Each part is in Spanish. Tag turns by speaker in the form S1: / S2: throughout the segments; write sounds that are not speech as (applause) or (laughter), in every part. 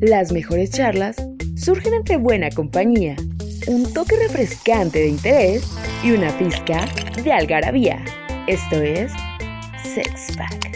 S1: Las mejores charlas surgen entre buena compañía, un toque refrescante de interés y una pizca de algarabía. Esto es Sex Pack.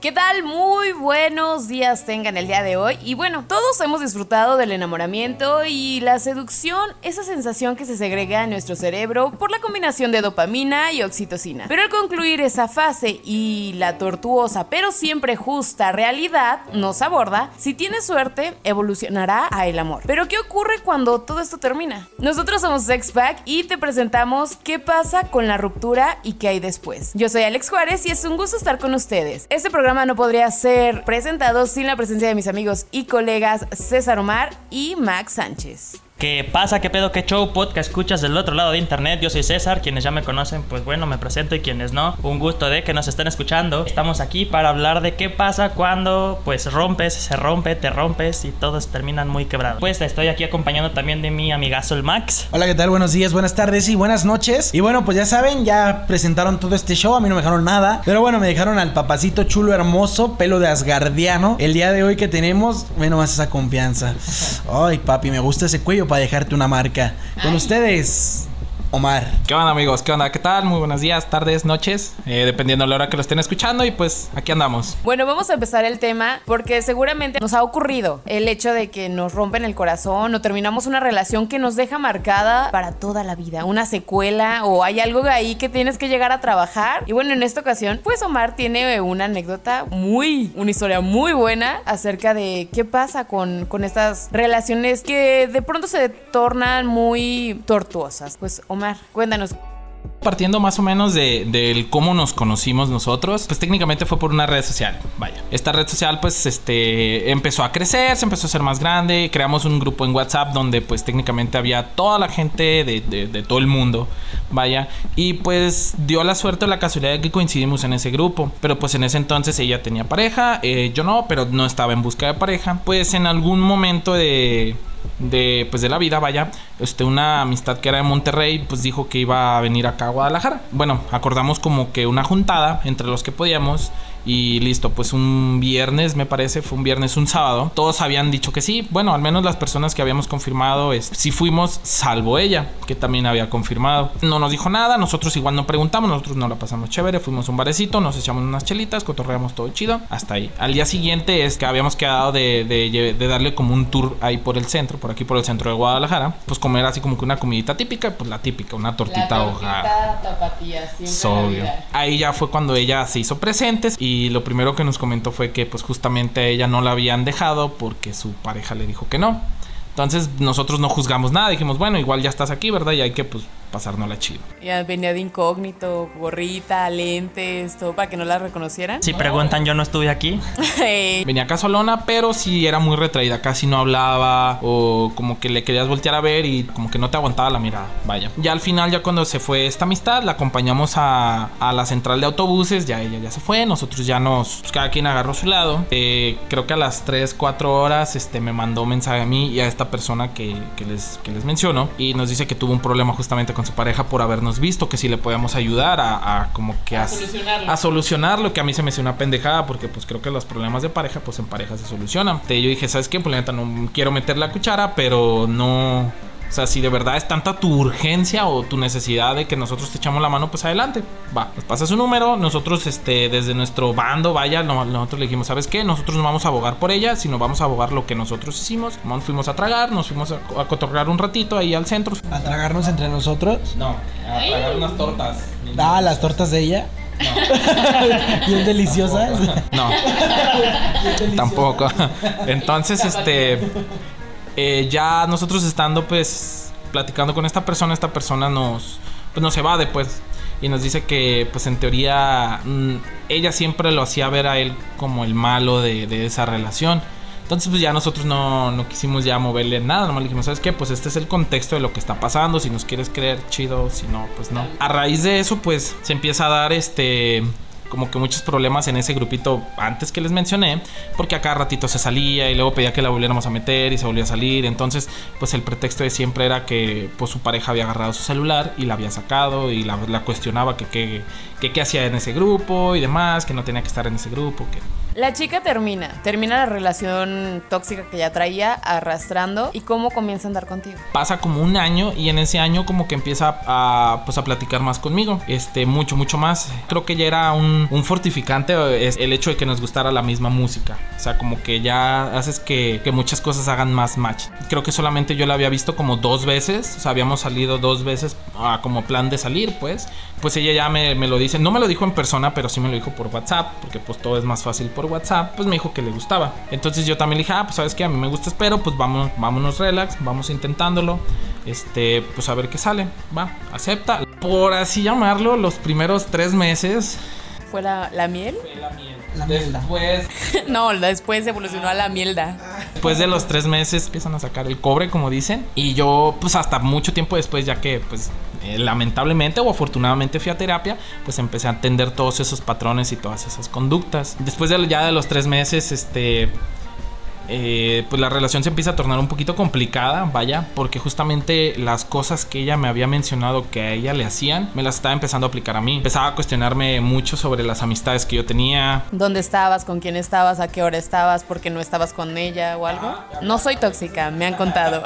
S2: ¿Qué tal? Muy buenos días tengan el día de hoy. Y bueno, todos hemos disfrutado del enamoramiento y la seducción, esa sensación que se segrega en nuestro cerebro por la combinación de dopamina y oxitocina. Pero al concluir esa fase y la tortuosa pero siempre justa realidad nos aborda, si tienes suerte, evolucionará a el amor. Pero ¿qué ocurre cuando todo esto termina? Nosotros somos Sexpack y te presentamos qué pasa con la ruptura y qué hay después. Yo soy Alex Juárez y es un gusto estar con ustedes. Este programa no podría ser presentado sin la presencia de mis amigos y colegas César Omar y Max Sánchez.
S3: ¿Qué pasa? ¿Qué pedo? ¿Qué show? Podcast escuchas del otro lado de internet. Yo soy César. Quienes ya me conocen, pues bueno, me presento y quienes no, un gusto de que nos estén escuchando. Estamos aquí para hablar de qué pasa cuando pues rompes, se rompe, te rompes y todos terminan muy quebrados. Pues estoy aquí acompañando también de mi amigazo el Max.
S4: Hola, ¿qué tal? Buenos días, buenas tardes y buenas noches. Y bueno, pues ya saben, ya presentaron todo este show. A mí no me dejaron nada. Pero bueno, me dejaron al papacito chulo, hermoso, pelo de asgardiano. El día de hoy que tenemos, bueno, más esa confianza. (laughs) Ay, papi, me gusta ese cuello para dejarte una marca. Con ustedes, Omar.
S5: ¿Qué onda amigos? ¿Qué onda? ¿Qué tal? Muy buenos días, tardes, noches, eh, dependiendo de la hora que lo estén escuchando y pues aquí andamos.
S2: Bueno, vamos a empezar el tema porque seguramente nos ha ocurrido el hecho de que nos rompen el corazón o terminamos una relación que nos deja marcada para toda la vida, una secuela o hay algo ahí que tienes que llegar a trabajar. Y bueno, en esta ocasión, pues Omar tiene una anécdota muy, una historia muy buena acerca de qué pasa con, con estas relaciones que de pronto se tornan muy tortuosas. Pues Omar cuéntanos.
S5: Partiendo más o menos de, del cómo nos conocimos nosotros, pues técnicamente fue por una red social. Vaya, esta red social pues este empezó a crecer, se empezó a hacer más grande, creamos un grupo en WhatsApp donde pues técnicamente había toda la gente de, de, de todo el mundo, vaya, y pues dio la suerte o la casualidad de que coincidimos en ese grupo, pero pues en ese entonces ella tenía pareja, eh, yo no, pero no estaba en busca de pareja, pues en algún momento de de pues de la vida, vaya, este una amistad que era de Monterrey, pues dijo que iba a venir acá a Guadalajara. Bueno, acordamos como que una juntada entre los que podíamos y listo, pues un viernes me parece, fue un viernes, un sábado. Todos habían dicho que sí. Bueno, al menos las personas que habíamos confirmado es si fuimos, salvo ella, que también había confirmado. No nos dijo nada, nosotros igual no preguntamos, nosotros no la pasamos chévere, fuimos a un barecito, nos echamos unas chelitas, cotorreamos todo chido, hasta ahí. Al día siguiente es que habíamos quedado de, de, de darle como un tour ahí por el centro, por aquí por el centro de Guadalajara, pues comer así como que una comidita típica, pues la típica, una tortita,
S2: la tortita tapatía, siempre
S5: Ahí ya fue cuando ella se hizo presentes y y lo primero que nos comentó fue que pues justamente a ella no la habían dejado porque su pareja le dijo que no. Entonces nosotros no juzgamos nada, dijimos, bueno, igual ya estás aquí, ¿verdad? Y hay que pues la chido.
S2: Ya venía de incógnito, gorrita, lentes, todo para que no la reconocieran.
S3: Si preguntan, yo no estuve aquí. (laughs)
S5: venía casolona, pero sí era muy retraída, casi no hablaba o como que le querías voltear a ver y como que no te aguantaba la mirada. Vaya. Ya al final, ya cuando se fue esta amistad, la acompañamos a, a la central de autobuses, ya ella ya se fue, nosotros ya nos, pues, cada quien agarró su lado. Eh, creo que a las 3, 4 horas este, me mandó mensaje a mí y a esta persona que, que les, que les menciono y nos dice que tuvo un problema justamente con con su pareja por habernos visto, que si le podíamos ayudar a, como que a, a, solucionarlo. que a mí se me hizo una pendejada, porque pues creo que los problemas de pareja, pues en pareja se solucionan. Yo dije, ¿sabes qué? Pues la neta no quiero meter la cuchara, pero no o sea, si de verdad es tanta tu urgencia o tu necesidad de que nosotros te echamos la mano, pues adelante. Va, nos pasa su número. Nosotros, este, desde nuestro bando, vaya, nosotros le dijimos, ¿sabes qué? Nosotros no vamos a abogar por ella, sino vamos a abogar lo que nosotros hicimos. Nos fuimos a tragar, nos fuimos a, a un ratito ahí al centro.
S4: ¿A tragarnos entre nosotros?
S5: No, a tragar unas tortas.
S4: Ah, las tortas de ella. No. (laughs) Bien deliciosas. (laughs)
S5: No. Tampoco. Entonces, este eh, ya nosotros estando pues platicando con esta persona, esta persona nos, pues nos evade pues y nos dice que pues en teoría mm, ella siempre lo hacía ver a él como el malo de, esa relación. Entonces pues ya nosotros no, no, quisimos ya moverle nada, nomás le dijimos, ¿sabes qué? Pues este es el contexto de lo que está pasando, si nos quieres creer, chido, si no, pues no. A raíz de eso pues se empieza a dar este como que muchos problemas en ese grupito antes que les mencioné, porque a ratito se salía y luego pedía que la volviéramos a meter y se volvía a salir. Entonces, pues el pretexto de siempre era que pues su pareja había agarrado su celular y la había sacado y la, la cuestionaba que qué que, hacía en ese grupo y demás, que no tenía que estar en ese grupo, que
S2: La chica termina, termina la relación tóxica que ya traía arrastrando y cómo comienza a andar contigo.
S5: Pasa como un año y en ese año como que empieza a, pues, a platicar más conmigo, este, mucho, mucho más. Creo que ya era un, un fortificante es el hecho de que nos gustara la misma música. O sea, como que ya haces que, que muchas cosas hagan más match. Creo que solamente yo la había visto como dos veces, o sea, habíamos salido dos veces ah, como plan de salir, pues. Pues ella ya me, me lo dice, no me lo dijo en persona, pero sí me lo dijo por WhatsApp, porque pues todo es más fácil por WhatsApp, pues me dijo que le gustaba. Entonces yo también le dije, ah, pues sabes que a mí me gusta, espero, pues vamos, vámonos relax, vamos intentándolo. Este, pues a ver qué sale. Va, acepta. Por así llamarlo, los primeros tres meses.
S2: ¿Fue la, la miel?
S5: Fue la miel.
S4: La.
S5: Después, (laughs)
S2: no, después evolucionó a la mielda.
S5: después de los tres meses empiezan a sacar el cobre, como dicen. Y yo, pues hasta mucho tiempo después, ya que, pues, eh, lamentablemente o afortunadamente fui a terapia, pues empecé a entender todos esos patrones y todas esas conductas. Después de ya de los tres meses, este, eh, pues la relación se empieza a tornar un poquito complicada, vaya, porque justamente las cosas que ella me había mencionado que a ella le hacían, me las estaba empezando a aplicar a mí. Empezaba a cuestionarme mucho sobre las amistades que yo tenía.
S2: ¿Dónde estabas? ¿Con quién estabas? ¿A qué hora estabas? ¿Por qué no estabas con ella o algo? No soy tóxica, me han contado.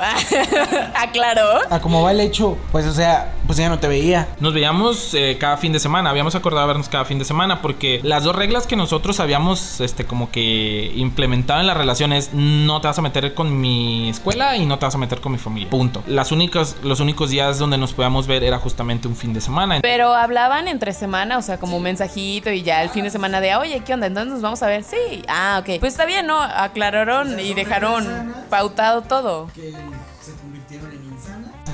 S2: (laughs) Aclaró.
S4: A como va el hecho, pues o sea, pues ella no te veía.
S5: Nos veíamos eh, cada fin de semana, habíamos acordado vernos cada fin de semana porque las dos reglas que nosotros habíamos este como que implementado en la relación es no te vas a meter con mi escuela y no te vas a meter con mi familia. Punto. Las únicas los únicos días donde nos podíamos ver era justamente un fin de semana.
S2: Pero hablaban entre semana, o sea, como un mensajito y ya el fin de semana de, oye, ¿qué onda? Entonces nos vamos a ver. Sí. Ah, ok. Pues está bien, ¿no? Aclararon y dejaron pautado todo.
S4: Que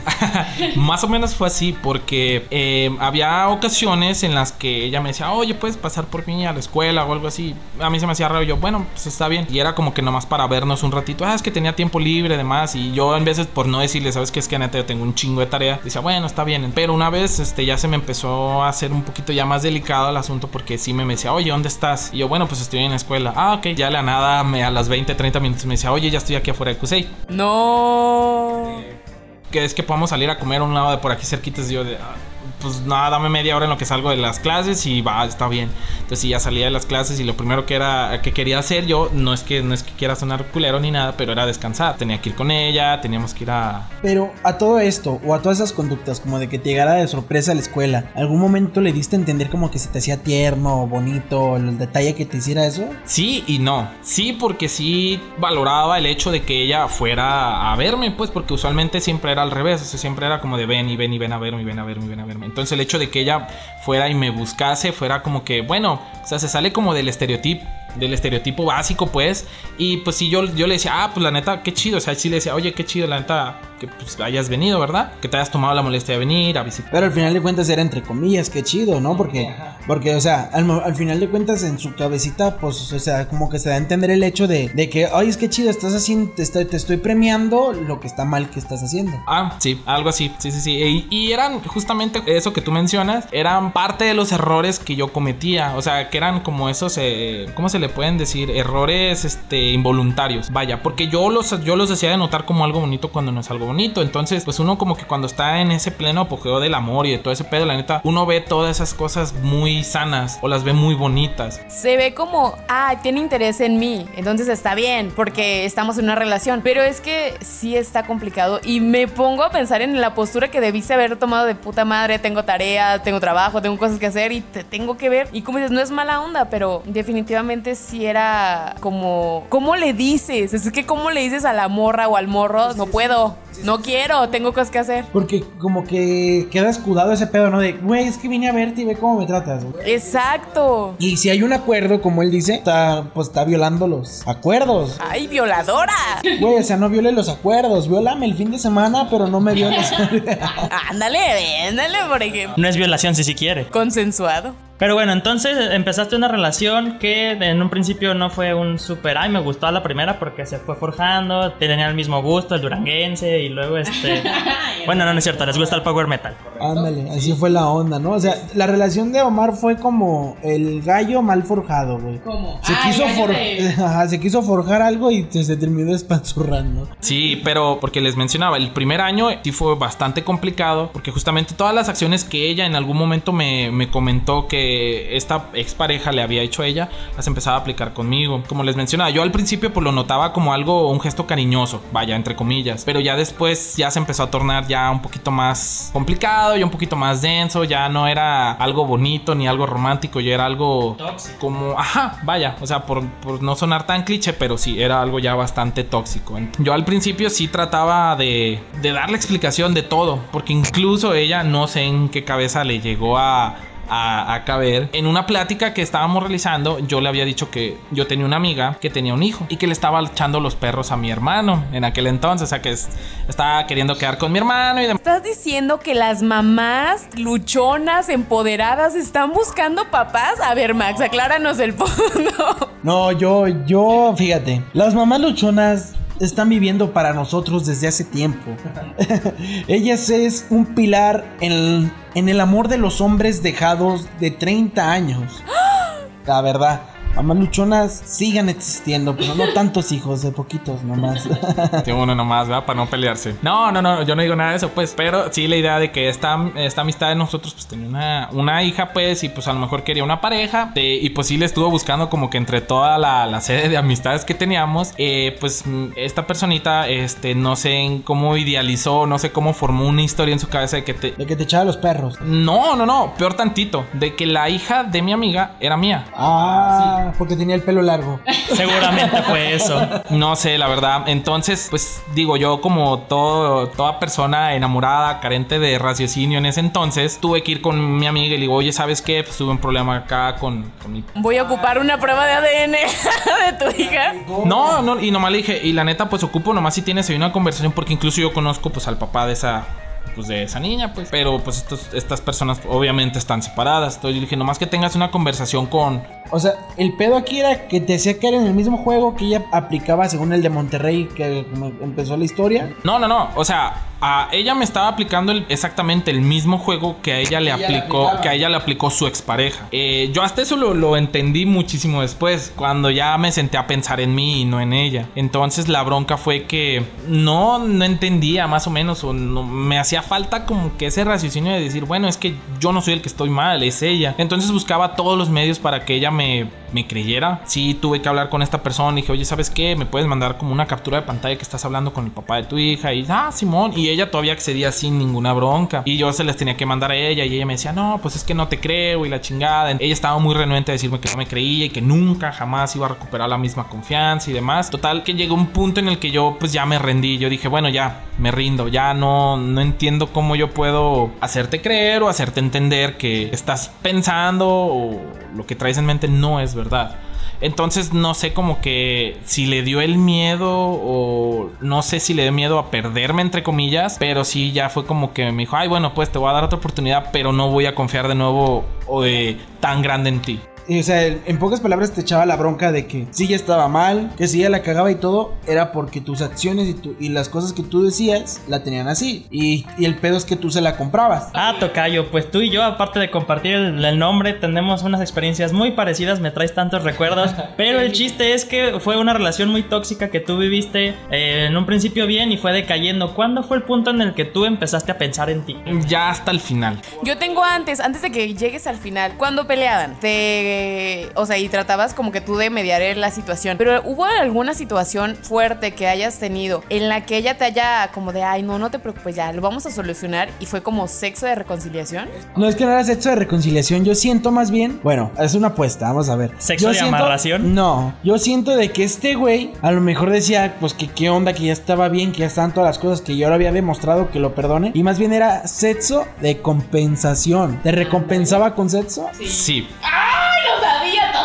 S4: (laughs)
S5: Más o menos fue así porque eh, había ocasiones en las que ella me decía, oye, puedes pasar por mí a la escuela o algo así. A mí se me hacía raro. Yo, bueno, pues está bien. Y era como que nomás para vernos un ratito. Ah, es que tenía tiempo libre, demás. Y yo, en veces, por no decirle, sabes que es que neta, yo tengo un chingo de tarea, decía, bueno, está bien. Pero una vez, este, ya se me empezó a hacer un poquito ya más delicado el asunto porque sí me decía, oye, ¿dónde estás? Y yo, bueno, pues estoy en la escuela. Ah, ok. Ya la nada, me, a las 20, 30 minutos me decía, oye, ya estoy aquí afuera de Cusey.
S2: No.
S5: Que es que podamos salir a comer a un lado de por aquí cerquitas. Y yo de, "Ah, pues nada, dame media hora en lo que salgo de las clases y va, está bien. Entonces sí, ya salía de las clases y lo primero que era que quería hacer yo, no es que no es que quiera sonar culero ni nada, pero era descansar. Tenía que ir con ella, teníamos que ir a...
S4: Pero a todo esto, o a todas esas conductas, como de que te llegara de sorpresa a la escuela, ¿algún momento le diste a entender como que se te hacía tierno bonito el detalle que te hiciera eso?
S5: Sí y no. Sí, porque sí valoraba el hecho de que ella fuera a verme, pues, porque usualmente siempre era al revés. O sea, siempre era como de ven y ven y ven a verme, ven a verme, ven a verme. Entonces el hecho de que ella fuera y me buscase fuera como que, bueno, o sea, se sale como del estereotipo. Del estereotipo básico, pues. Y pues sí, yo, yo le decía, ah, pues la neta, qué chido. O sea, sí le decía, oye, qué chido, la neta, que pues hayas venido, ¿verdad? Que te hayas tomado la molestia de venir a visitar.
S4: Pero al final de cuentas era entre comillas, qué chido, ¿no? Porque, porque o sea, al, final de cuentas en su cabecita, pues, o sea, como que se da a entender el hecho de, de que, ay, es que chido, estás haciendo, te estoy, te estoy premiando lo que está mal que estás haciendo.
S5: Ah, sí, algo así, sí, sí, sí. Y, y eran justamente eso que tú mencionas, eran parte de los errores que yo cometía. O sea, que eran como esos, eh, ¿cómo se le pueden decir? Errores este, involuntarios. Vaya, porque yo los, yo los hacía de notar como algo bonito cuando no es algo bonito. Entonces, pues uno como que cuando está en ese pleno apogeo del amor y de todo ese pedo, la neta, uno ve todas esas cosas muy sanas o las ve muy bonitas.
S2: Se ve como, ah, tiene interés en mí, entonces está bien, porque estamos en una relación. Pero es que sí está complicado y me pongo a pensar en la postura que debiste haber tomado de puta madre. Tengo tarea, tengo trabajo, tengo cosas que hacer y te tengo que ver. Y como dices, no es mala onda, pero definitivamente sí era como, ¿cómo le dices? Es que, ¿cómo le dices a la morra o al morro? No puedo, no quiero, tengo cosas que hacer.
S4: Porque como que queda escudado ese pedo, ¿no? De, güey, es que vine a verte y ve cómo me tratas, güey.
S2: Exacto.
S4: Y si hay un acuerdo, como él dice, está, pues está violando los acuerdos.
S2: ¡Ay, violadora!
S4: Güey, o sea, no viole los acuerdos. Viólame el fin de semana, pero no me violes. (laughs)
S2: Ándale, ándale, por ejemplo.
S3: No es violación si sí quiere.
S2: Consensuado.
S3: Pero bueno, entonces empezaste una relación que en un principio no fue un super, ay, me gustó a la primera porque se fue forjando, tenía el mismo gusto, el duranguense, y luego este, (laughs) Bueno, no, no es cierto, les gusta el power metal.
S4: Ándale, así fue la onda, ¿no? O sea, la relación de Omar fue como el gallo mal forjado, güey.
S2: ¿Cómo?
S4: Se,
S2: Ah,
S4: quiso
S2: el gallo
S4: for-
S2: de- (laughs)
S4: Ajá, se quiso forjar algo y se, se terminó (laughs) espanzurrando.
S5: Sí, pero porque les mencionaba, el primer año sí fue bastante complicado, porque justamente todas las acciones que ella en algún momento me, me comentó que esta expareja le había hecho a ella, las empezaba a aplicar conmigo. Como les mencionaba, yo al principio pues lo notaba como algo, un gesto cariñoso, vaya, entre comillas, pero ya después ya se empezó a tornar ya un poquito más complicado y un poquito más denso, ya no era algo bonito ni algo romántico, ya era algo
S3: Tóxico.
S5: como, ajá, vaya, o sea, por, por no sonar tan cliché, pero sí, era algo ya bastante tóxico. Yo al principio sí trataba de, de darle explicación de todo, porque incluso ella no sé en qué cabeza le llegó a... A, a caber en una plática que estábamos realizando yo le había dicho que yo tenía una amiga que tenía un hijo y que le estaba echando los perros a mi hermano en aquel entonces o sea que es- estaba queriendo quedar con mi hermano y demás
S2: ¿Estás diciendo que las mamás luchonas, empoderadas, están buscando papás? A ver, Max, acláranos el (laughs) punto.
S4: No, yo, yo, fíjate, las mamás luchonas están viviendo para nosotros desde hace tiempo. (laughs) Ellas es un pilar en, en el amor de los hombres dejados de 30 años. La verdad. Mamás luchonas sigan existiendo, pero no tantos hijos, de poquitos nomás. (laughs)
S5: Sí, uno nomás, ¿verdad? Para no pelearse. No, no, no, yo no digo nada de eso, pues. Pero sí, la idea de que esta, esta amistad de nosotros, pues tenía una, una hija, pues, y pues a lo mejor quería una pareja. y pues sí le estuvo buscando como que entre toda la, la serie de amistades que teníamos, eh, pues esta personita, este, no sé en cómo idealizó, no sé cómo formó una historia en su cabeza de que te.
S4: De que te echaba los perros.
S5: No, no, no, peor tantito, de que la hija de mi amiga era mía.
S4: Ah, porque tenía el pelo largo. (laughs)
S3: Seguramente fue eso.
S5: No sé, la verdad. Entonces, pues digo, yo como todo, toda persona enamorada, carente de raciocinio en ese entonces, tuve que ir con mi amiga y le digo, oye, ¿sabes qué? Pues tuve un problema acá con, con mi...
S2: Voy a ocupar una prueba de ADN (laughs) de tu hija.
S5: No, no, y nomás le dije, y la neta, pues ocupo nomás si tienes ahí una conversación, porque incluso yo conozco pues al papá de esa... Pues de esa niña, pues. Pero pues estos- estas personas obviamente están separadas. Entonces yo dije, nomás que tengas una conversación con,
S4: O sea, el pedo aquí era que te hacía caer en el mismo juego que ella aplicaba según el de Monterrey, que empezó la historia.
S5: No, no, no. O sea, a ella me estaba aplicando el- exactamente el mismo juego que a ella le
S4: ella
S5: aplicó, que a ella le aplicó su expareja. Eh, yo hasta eso lo, lo entendí muchísimo después, cuando ya me senté a pensar en mí y no en ella. Entonces la bronca fue que no, no entendía más o menos, o no- me hacía falta como que ese raciocinio de decir, bueno, es que yo no soy el que estoy mal, es ella. Entonces buscaba todos los medios para que ella me, me creyera. Sí, tuve que hablar con esta persona y dije, oye, ¿sabes qué? Me puedes mandar como una captura de pantalla que estás hablando con el papá de tu hija. Y, ah, Simón. Y ella todavía accedía sin ninguna bronca. Y yo se les tenía que mandar a ella. Y ella me decía, no, pues es que no te creo. Y la chingada. Ella estaba muy renuente a decirme que no me creía y que nunca, jamás iba a recuperar la misma confianza y demás. Total, que llegó un punto en el que yo, pues ya me rendí. Yo dije, bueno, ya, me rindo. Ya no, no entiendo cómo yo puedo hacerte creer o hacerte entender que estás pensando o lo que traes en mente no es verdad. Entonces no sé como que si le dio el miedo o no sé si le dio miedo a perderme entre comillas, pero sí ya fue como que me dijo, ay bueno pues te voy a dar otra oportunidad, pero no voy a confiar de nuevo eh, tan grande en ti.
S4: Y, o sea, en pocas palabras te echaba la bronca de que si ella estaba mal, que si ella la cagaba y todo, era porque tus acciones y, tu- y las cosas que tú decías la tenían así. Y, y el pedo es que tú se la comprabas.
S3: Ah, Tocayo, pues tú y yo, aparte de compartir el, el nombre, tenemos unas experiencias muy parecidas, me traes tantos recuerdos. (laughs) Pero el chiste es que fue una relación muy tóxica que tú viviste eh, en un principio bien y fue decayendo. ¿Cuándo fue el punto en el que tú empezaste a pensar en ti?
S5: Ya hasta el final.
S2: Yo tengo antes, antes de que llegues al final, cuando peleaban, te, o sea, y tratabas como que tú de mediar la situación, pero hubo alguna situación fuerte que hayas tenido en la que ella te haya como de, ay, no, no te preocupes, ya, lo vamos a solucionar y fue como sexo de reconciliación.
S4: No es que no era sexo de reconciliación, yo siento más bien. Bueno, es una apuesta, vamos a ver.
S3: ¿Sexo
S4: Yo
S3: de amarración?
S4: No, yo siento de que este güey a lo mejor decía, pues que qué onda, que ya estaba bien, que ya estaban todas las cosas que yo le había demostrado que lo perdone. Y más bien era sexo de compensación. ¿Te recompensaba con sexo?
S5: Sí.
S2: ¡Ay, no sabía,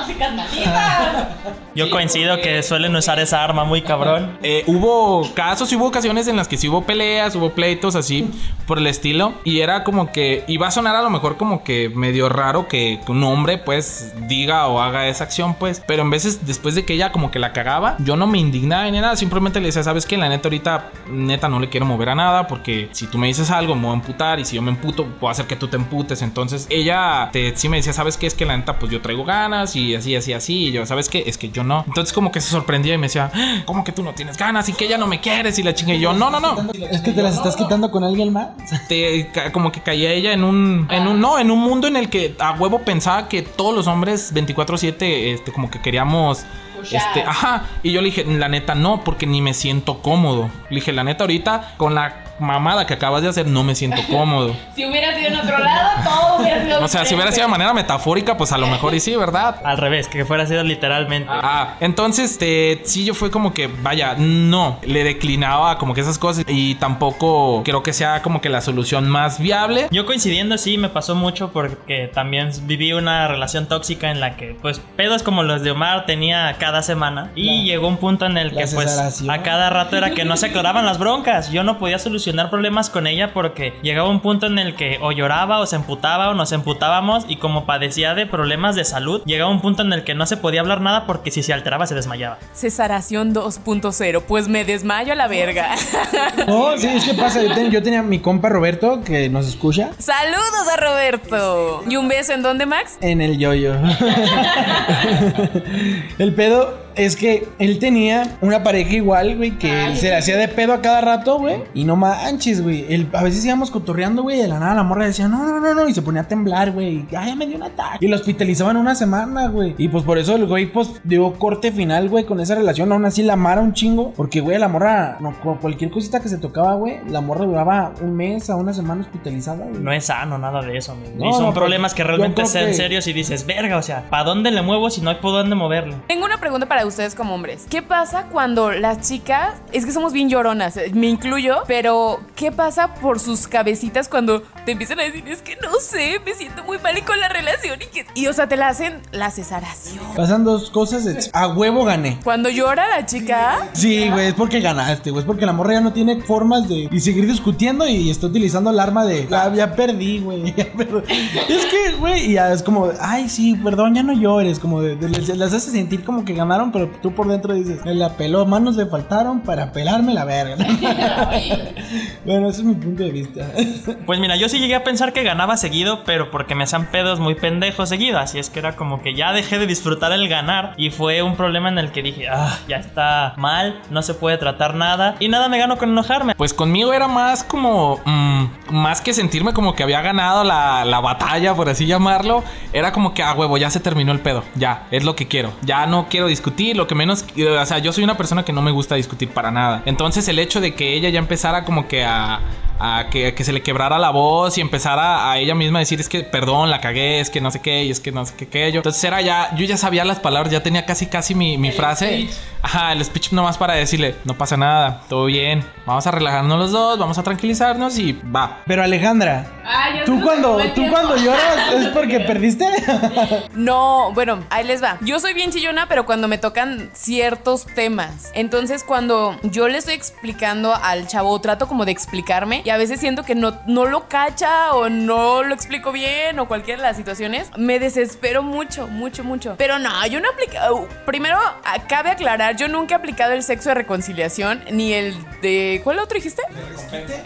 S2: tóxicas malditas!
S3: Yo coincido que suelen usar esa arma muy cabrón.
S5: Eh, hubo casos y hubo ocasiones en las que sí hubo peleas, hubo pleitos así por el estilo. Y era como que iba a sonar a lo mejor como que medio raro que un hombre pues diga o haga esa acción pues. Pero en veces después de que ella como que la cagaba, yo no me indignaba ni nada. Simplemente le decía, sabes que la neta ahorita neta no le quiero mover a nada porque si tú me dices algo me voy a emputar y si yo me emputo puedo hacer que tú te emputes. Entonces ella te, sí me decía, sabes que es que la neta pues yo traigo ganas y así, así, así. Y yo, sabes que es que yo no. Entonces como que se sorprendía y me decía, "Ah, ¿cómo que tú no tienes ganas y que ella no me quieres? Y la chingue yo, no, no, no.
S4: Es que te las estás quitando con alguien más.
S5: Te, como que caía ella en un, en un, no, en un mundo en el que a huevo pensaba que todos los hombres 24/7, este, como que queríamos, este, ajá. Y yo le dije, la neta no, porque ni me siento cómodo. Le dije, la neta ahorita con la mamada que acabas de hacer no me siento (laughs) cómodo.
S2: Si hubiera sido en otro lado, todo hubiera sido
S5: O sea, si hubiera sido de manera metafórica, pues a lo mejor y sí, ¿verdad?
S3: Al revés, que fuera sido literalmente.
S5: Ah, entonces, este, sí, yo fue como que, vaya, no, le declinaba como que esas cosas y tampoco creo que sea como que la solución más viable.
S3: Yo coincidiendo, sí, me pasó mucho porque también viví una relación tóxica en la que, pues, pedos como los de Omar tenía cada semana. Y
S4: La-
S3: llegó un punto en el que, pues, a cada rato era que no se aclaraban las broncas. Yo no podía solucionar problemas con ella porque llegaba un punto en el que o lloraba o se emputaba o nos emputábamos. Y como padecía de problemas de salud, llegaba un punto en el que no se podía hablar nada porque si se alteraba se desmayaba.
S2: Cesaración 2.0, pues me desmayo a la verga. (laughs)
S4: No, sí, es que pasa. Yo, ten- yo tenía a mi compa Roberto que nos escucha
S2: Saludos a Roberto. ¿Y un beso en dónde, Max?
S4: en el yoyo. (laughs) el pedo es que él tenía una pareja igual, güey, que se le hacía de pedo a cada rato, güey. Y no manches, güey. A veces íbamos cotorreando, güey, y de la nada la morra decía, no, no, no, no. Y se ponía a temblar, güey. y, Ay, ya me dio un ataque. Y lo hospitalizaban una semana, güey. Y pues por eso el güey, pues, dio corte final, güey, con esa relación. Aún así la amara un chingo. Porque, güey, la morra, no, cu- cualquier cosita que se tocaba, güey, la morra duraba un mes a una semana hospitalizada, güey.
S3: No es sano nada de eso, amigo.
S4: No,
S3: y son
S4: no,
S3: problemas
S4: pues,
S3: que realmente sean
S4: que-
S3: serios y dices, verga, o sea, ¿para dónde le muevo si no hay por dónde moverle?
S2: Tengo una pregunta para ustedes como hombres. ¿Qué pasa cuando las chicas, es que somos bien lloronas, eh, me incluyo, pero ¿qué pasa por sus cabecitas cuando te empiezan a decir, es que no sé, me siento muy mal y con la relación y que... Y o sea, te la hacen la cesaración.
S4: Pasan dos cosas. de- A huevo gané.
S2: Cuando llora la chica,
S4: Sí, güey, es porque ganaste, güey. Es porque la morra ya no tiene formas de y seguir discutiendo y está utilizando el arma de "Ah, ya perdí, güey. (laughs) ya perdí". Es que, güey, y ya es como, ay, sí, perdón, ya no llores. Como de, les hace sentir como que ganaron, pero tú por dentro dices, me la peló, manos le faltaron para pelarme la verga. (laughs) bueno, ese es mi punto de vista.
S3: Pues mira, yo sí llegué a pensar que ganaba seguido, pero porque me hacían pedos muy pendejos seguido. Así es que era como que ya dejé de disfrutar el ganar. Y fue un problema en el que dije, ah, ya está mal, no se puede tratar nada. Y nada me gano con enojarme.
S5: Pues conmigo era más como, mm, más que sentirme como que había ganado la, la batalla, por así llamarlo, era como que, ah, huevo, ya se terminó el pedo, ya, es lo que quiero, ya no quiero discutir, lo que menos, o sea, yo soy una persona que no me gusta discutir para nada. Entonces el hecho de que ella ya empezara como que a... a que, que se le quebrara la voz y empezara a ella misma a decir es que perdón, la cagué, es que no sé qué, y es que no sé qué, qué yo. Entonces era ya, yo ya sabía las palabras, ya tenía casi casi mi, mi frase. Ajá, el speech nomás para decirle, no pasa nada, todo bien, vamos a relajarnos los dos, vamos a tranquilizarnos y va.
S4: Pero Alejandra, tú cuando, tú cuando lloras es porque (laughs) perdiste.
S2: No, bueno, ahí les va. Yo soy bien chillona, pero cuando me tocan ciertos temas. Entonces, cuando yo le estoy explicando al chavo, trato como de explicarme y a veces siento que no, no lo cacha o no lo explico bien o cualquiera de las situaciones, me desespero mucho, mucho, mucho. Pero no, yo no aplico. Primero, ah, cabe aclarar, yo nunca he aplicado el sexo de reconciliación ni el de. ¿Cuál otro dijiste?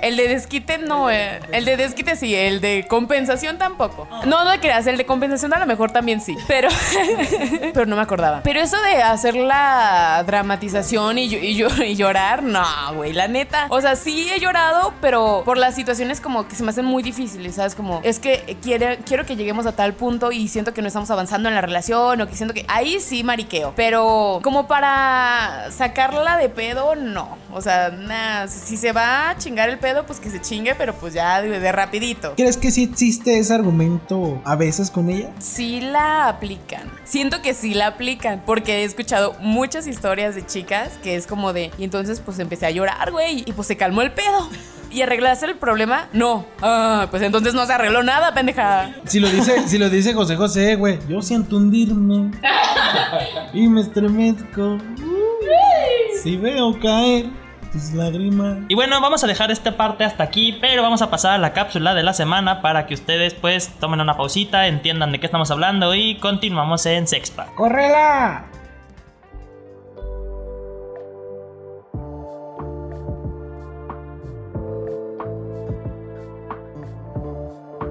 S2: El de desquite no, eh, el de desquite sí, el de compensación tampoco. No, no creas, el de compensación a lo mejor también sí, pero (laughs) pero no me acordaba. Pero eso de hacer la dramatización y, y y llorar, no, güey, la neta. O sea, sí he llorado, pero por las situaciones como que se me hacen muy difíciles, ¿sabes? Como es que quiere, quiero que lleguemos a tal punto y siento que no estamos avanzando en la relación o que siento que ahí sí mariqueo, pero como para sacarla de pedo, no. O sea, nah, si se va a chingar el pedo, pues que se chingue, pero pues ya de, de rapidito.
S4: ¿Crees que sí existe ese argumento a veces con ella?
S2: Sí la aplican. Siento que sí la aplican. Porque he escuchado muchas historias de chicas que es como de. Y entonces pues empecé a llorar, güey. Y pues se calmó el pedo. (laughs) ¿y arreglaste el problema? No. Ah, pues entonces no se arregló nada, pendeja.
S4: Si lo dice, si lo dice José José, güey, yo siento hundirme (laughs) y me estremezco. Si veo caer tus lágrimas.
S3: Y bueno, vamos a dejar esta parte hasta aquí, pero vamos a pasar a la cápsula de la semana para que ustedes pues tomen una pausita, entiendan de qué estamos hablando y continuamos en Sexpack.
S4: ¡Córrela!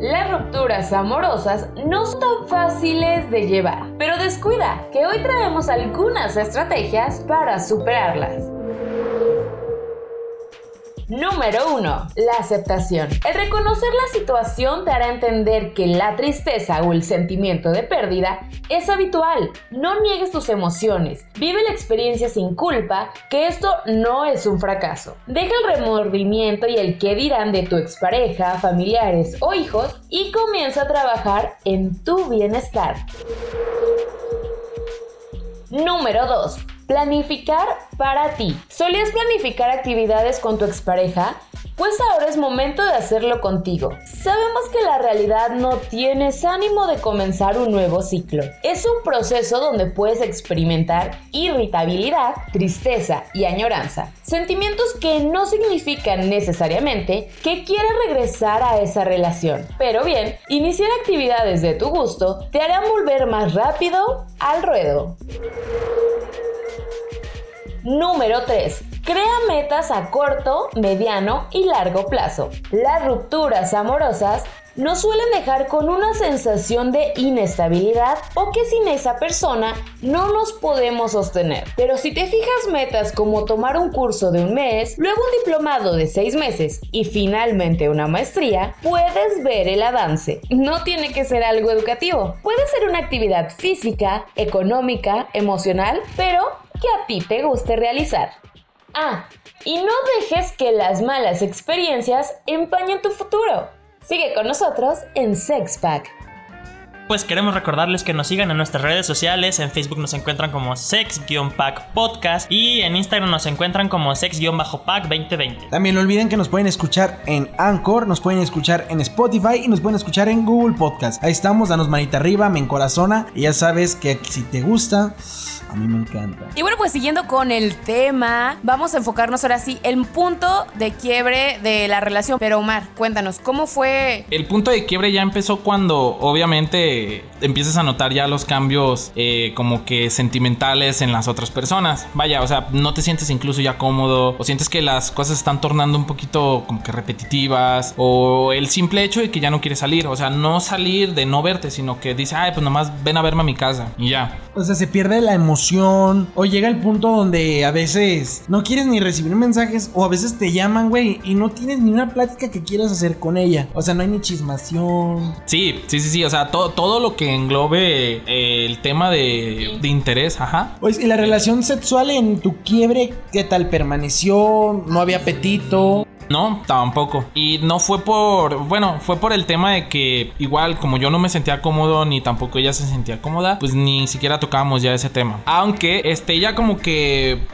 S1: Las rupturas amorosas no son tan fáciles de llevar, pero descuida que hoy traemos algunas estrategias para superarlas. Número 1. La aceptación. El reconocer la situación te hará entender que la tristeza o el sentimiento de pérdida es habitual. No niegues tus emociones. Vive la experiencia sin culpa, que esto no es un fracaso. Deja el remordimiento y el qué dirán de tu expareja, familiares o hijos y comienza a trabajar en tu bienestar. Número 2. Planificar para ti. ¿Solías planificar actividades con tu expareja? Pues ahora es momento de hacerlo contigo. Sabemos que la realidad no tienes ánimo de comenzar un nuevo ciclo. Es un proceso donde puedes experimentar irritabilidad, tristeza y añoranza. Sentimientos que no significan necesariamente que quieras regresar a esa relación. Pero bien, iniciar actividades de tu gusto te harán volver más rápido al ruedo. Número 3. Crea metas a corto, mediano y largo plazo. Las rupturas amorosas nos suelen dejar con una sensación de inestabilidad o que sin esa persona no nos podemos sostener. Pero si te fijas metas como tomar un curso de un mes, luego un diplomado de seis meses y finalmente una maestría, puedes ver el avance. No tiene que ser algo educativo, puede ser una actividad física, económica, emocional, pero que a ti te guste realizar. Ah, y no dejes que las malas experiencias empañen tu futuro. Sigue con nosotros en Sexpack.
S3: Pues queremos recordarles que nos sigan en nuestras redes sociales. En Facebook nos encuentran como Sex-Pack Podcast y en Instagram nos encuentran como Sex-Pack 2020.
S4: También no olviden que nos pueden escuchar en Anchor, nos pueden escuchar en Spotify y nos pueden escuchar en Google Podcast. Ahí estamos, danos manita arriba, me encorazona y ya sabes que si te gusta, a mí me encanta.
S2: Y bueno, pues siguiendo con el tema, vamos a enfocarnos ahora sí en punto de quiebre de la relación. Pero Omar, cuéntanos, ¿cómo fue?
S5: El punto de quiebre ya empezó cuando obviamente empiezas a notar ya los cambios eh, como que sentimentales en las otras personas. Vaya, o sea, no te sientes incluso ya cómodo o sientes que las cosas están tornando un poquito como que repetitivas o el simple hecho de que ya no quieres salir. O sea, no salir de no verte, sino que dice, ay, pues nomás ven a verme a mi casa y ya.
S4: O sea, se pierde la emoción o llega el punto donde a veces no quieres ni recibir mensajes o a veces te llaman, güey, y no tienes ni una plática que quieras hacer con ella. O sea, no hay ni chismación.
S5: Sí, sí, sí, sí. O sea, todo, todo lo que englobe eh, el tema de, de interés, ajá.
S4: Pues, ¿y la relación sexual en tu quiebre qué tal permaneció? ¿No había apetito?
S5: No, tampoco. Y no fue por, bueno, fue por el tema de que igual como yo no me sentía cómodo ni tampoco ella se sentía cómoda, pues ni siquiera tocábamos ya ese tema. Aunque este ella como que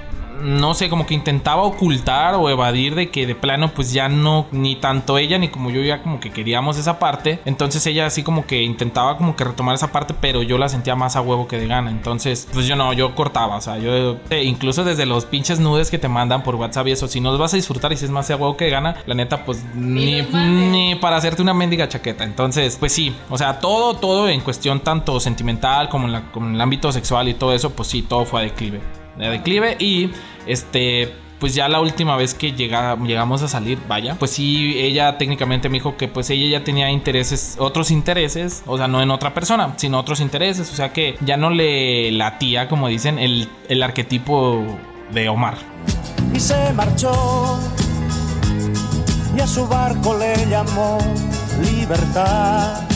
S5: no sé, como que intentaba ocultar o evadir de que de plano pues ya no, ni tanto ella ni como yo ya como que queríamos esa parte. Entonces ella así como que intentaba como que retomar esa parte, pero yo la sentía más a huevo que de gana. Entonces, pues yo no, yo cortaba, o sea, yo eh, incluso desde los pinches nudes que te mandan por WhatsApp y eso, si no los vas a disfrutar y si es más a huevo que de gana, la neta pues ni, ni para hacerte una mendiga chaqueta. Entonces, pues sí, o sea, todo, todo en cuestión tanto sentimental como en, la, como en el ámbito sexual y todo eso, pues sí, todo fue a declive de declive y este pues ya la última vez que llega, llegamos a salir, vaya, pues sí, ella técnicamente me dijo que pues ella ya tenía intereses, otros intereses, o sea, no en otra persona, sino otros intereses, o sea que ya no le latía, como dicen, el, el arquetipo de Omar.
S6: Y se marchó y a su barco le llamó libertad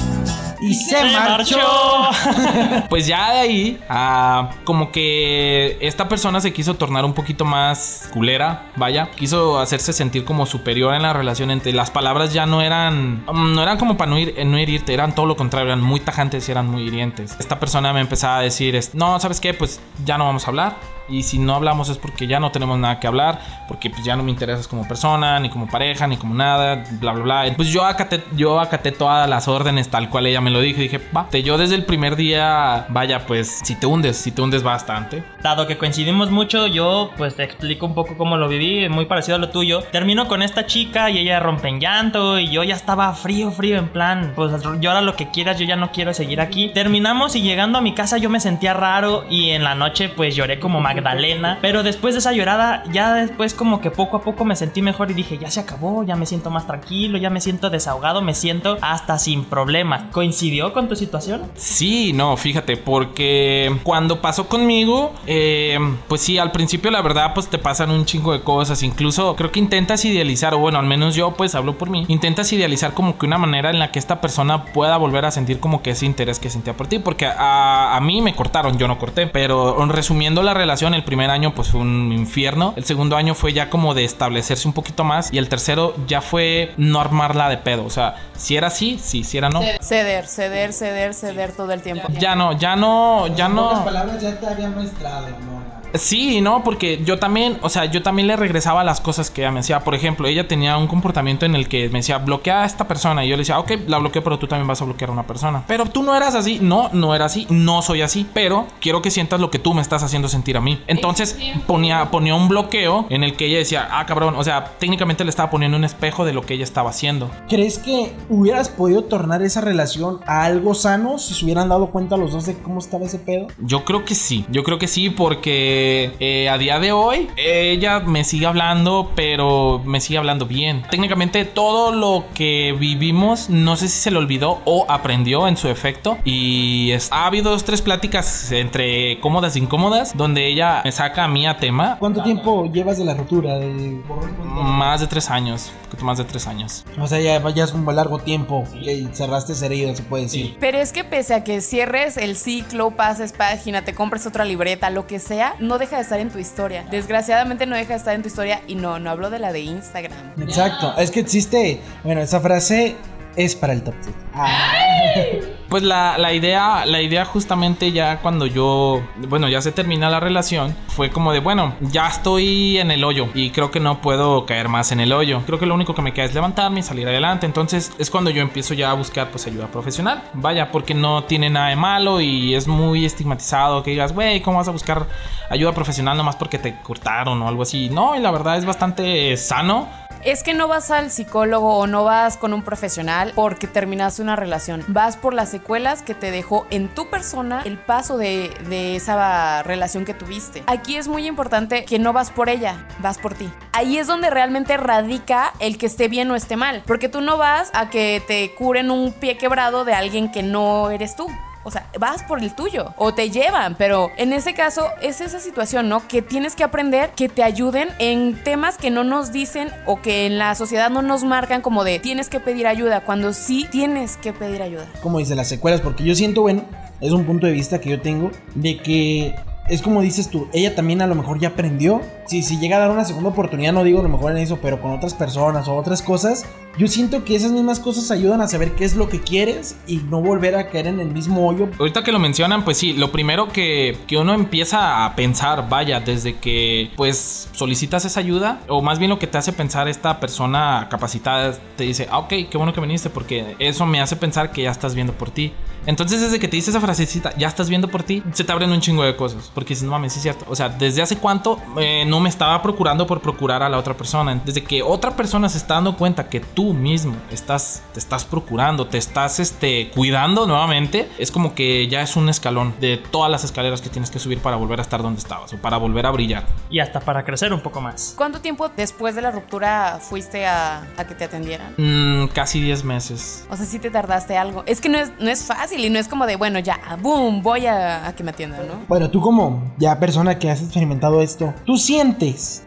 S4: y se, marchó. (laughs)
S5: pues ya de ahí, ah, como que esta persona se quiso tornar un poquito más culera, vaya, quiso hacerse sentir como superior en la relación entre las palabras ya no eran, mm, no eran como para no, ir, no herirte, eran todo lo contrario, eran muy tajantes y eran muy hirientes. Esta persona me empezaba a decir, no, ¿sabes qué? Pues ya no vamos a hablar y si no hablamos es porque ya no tenemos nada que hablar, porque pues ya no me interesas como persona, ni como pareja, ni como nada, bla, bla, bla. Pues yo acaté, yo acaté todas las órdenes tal cual ella me lo dijo y dije, va, te- yo desde el primer día, vaya, pues si te hundes, si te hundes bastante.
S3: Dado que coincidimos mucho, yo pues te explico un poco cómo lo viví, muy parecido a lo tuyo. Termino con esta chica y ella rompe en llanto y yo ya estaba frío, frío en plan, pues llora lo que quieras, yo ya no quiero seguir aquí. Terminamos y llegando a mi casa yo me sentía raro y en la noche pues lloré como (laughs) Magdalena, pero después de esa llorada ya después como que poco a poco me sentí mejor y dije, ya se acabó, ya me siento más tranquilo, ya me siento desahogado, me siento hasta sin problemas. ¿Coincidió con tu situación?
S5: Sí, no, fíjate, porque cuando pasó conmigo, eh, pues sí, al principio la verdad, pues te pasan un chingo de cosas. Incluso creo que intentas idealizar, o bueno, al menos yo, pues hablo por mí, intentas idealizar como que una manera en la que esta persona pueda volver a sentir como que ese interés que sentía por ti. Porque a, a mí me cortaron, yo no corté. Pero resumiendo la relación, el primer año pues fue un infierno. El segundo año fue ya como de establecerse un poquito más. Y el tercero ya fue no armarla de pedo. O sea, si era así, sí, si era no.
S2: Ceder, ceder, ceder, ceder todo el tiempo.
S5: Ya no, ya no, ya
S4: En pocas
S5: no.
S4: palabras ya te había maestrado, amor.
S5: Sí, no, porque yo también, o sea, yo también le regresaba las cosas que ella me hacía. Por ejemplo, ella tenía un comportamiento en el que me decía, bloquea a esta persona. Y yo le decía, ok, la bloqueo, pero tú también vas a bloquear a una persona. Pero tú no eras así. No, no era así. No soy así. Pero quiero que sientas lo que tú me estás haciendo sentir a mí. Entonces ponía, ponía un bloqueo en el que ella decía, ah, cabrón. O sea, técnicamente le estaba poniendo un espejo de lo que ella estaba haciendo.
S4: ¿Crees que hubieras podido tornar esa relación a algo sano si se hubieran dado cuenta los dos de cómo estaba ese pedo?
S5: Yo creo que sí, yo creo que sí porque eh, a día de hoy ella me sigue hablando, pero me sigue hablando bien. Técnicamente todo lo que vivimos, no sé si se le olvidó o aprendió en su efecto. Y es- ha habido dos, tres pláticas entre cómodas e incómodas donde ella me saca a mí a tema.
S4: ¿Cuánto tiempo llevas de la ruptura? De...
S5: Más de tres años, más de tres años.
S4: O sea, ya, ya es un largo tiempo que cerraste esa herida, se puede decir.
S2: Pero es que pese a que cierres el ciclo, pases página, te compres otra libreta, lo que sea, no deja de estar en tu historia. Desgraciadamente no deja de estar en tu historia y no, no hablo de la de Instagram.
S4: Exacto. Es que existe. Bueno, esa frase es para el top 10.
S5: Pues la, la idea, la idea justamente ya cuando yo, bueno, ya se termina la relación, fue como de, bueno, ya estoy en el hoyo y creo que no puedo caer más en el hoyo. Creo que lo único que me queda es levantarme y salir adelante. Entonces es cuando yo empiezo ya a buscar pues ayuda profesional. Vaya, porque no tiene nada de malo y es muy estigmatizado que digas, güey, ¿cómo vas a buscar ayuda profesional nomás porque te cortaron o algo así? No, y la verdad es bastante sano.
S2: Es que no vas al psicólogo o no vas con un profesional porque terminaste una relación. Vas por las secuelas que te dejó en tu persona el paso de, de esa relación que tuviste. Es muy importante que no vas por ella, vas por ti. Ahí es donde realmente radica el que esté bien o esté mal. Porque tú no vas a que te curen un pie quebrado de alguien que no eres tú. O sea, vas por el tuyo o te llevan, pero en ese caso es esa situación, ¿no? Que tienes que aprender que te ayuden en temas que no nos dicen o que en la sociedad no nos marcan como de tienes que pedir ayuda, cuando sí tienes que pedir ayuda.
S4: Como dice las secuelas, porque yo siento, bueno, es un punto de vista que yo tengo de que es como dices tú, ella también a lo mejor ya aprendió. Si, si llega a dar una segunda oportunidad, no digo a lo mejor en eso, pero con otras personas o otras cosas, yo siento que esas mismas cosas ayudan a saber qué es lo que quieres y no volver a caer en el mismo hoyo.
S5: Ahorita que lo mencionan, pues sí, lo primero que, que uno empieza a pensar, vaya, desde que pues solicitas esa ayuda, o más bien lo que te hace pensar esta persona capacitada, te dice, ah, ok, qué bueno que viniste, porque eso me hace pensar que ya estás viendo por ti. Entonces, desde que te dice esa frasecita, ya estás viendo por ti, se te abren un chingo de cosas, porque dices, no mames, sí es cierto. O sea, desde hace cuánto eh, no me estaba procurando por procurar a la otra persona. Desde que otra persona se está dando cuenta que tú mismo estás, te estás procurando, te estás este, cuidando nuevamente, es como que ya es un escalón de todas las escaleras que tienes que subir para volver a estar donde estabas o para volver a brillar.
S3: Y hasta para crecer un poco más.
S2: ¿Cuánto tiempo después de la ruptura fuiste a, a que te atendieran?
S5: Mm, casi 10 meses.
S2: O sea, sí te tardaste algo. Es que no es, no es fácil y no es como de, bueno, ya, boom, voy a, a que me atiendan, ¿no?
S4: Bueno, tú como ya persona que has experimentado esto, ¿tú sientes